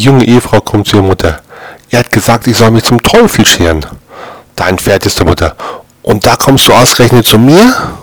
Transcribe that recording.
Die junge Ehefrau kommt zu ihrer Mutter. Er hat gesagt, ich soll mich zum Teufel scheren. Dein Pferd ist der Mutter. Und da kommst du ausgerechnet zu mir?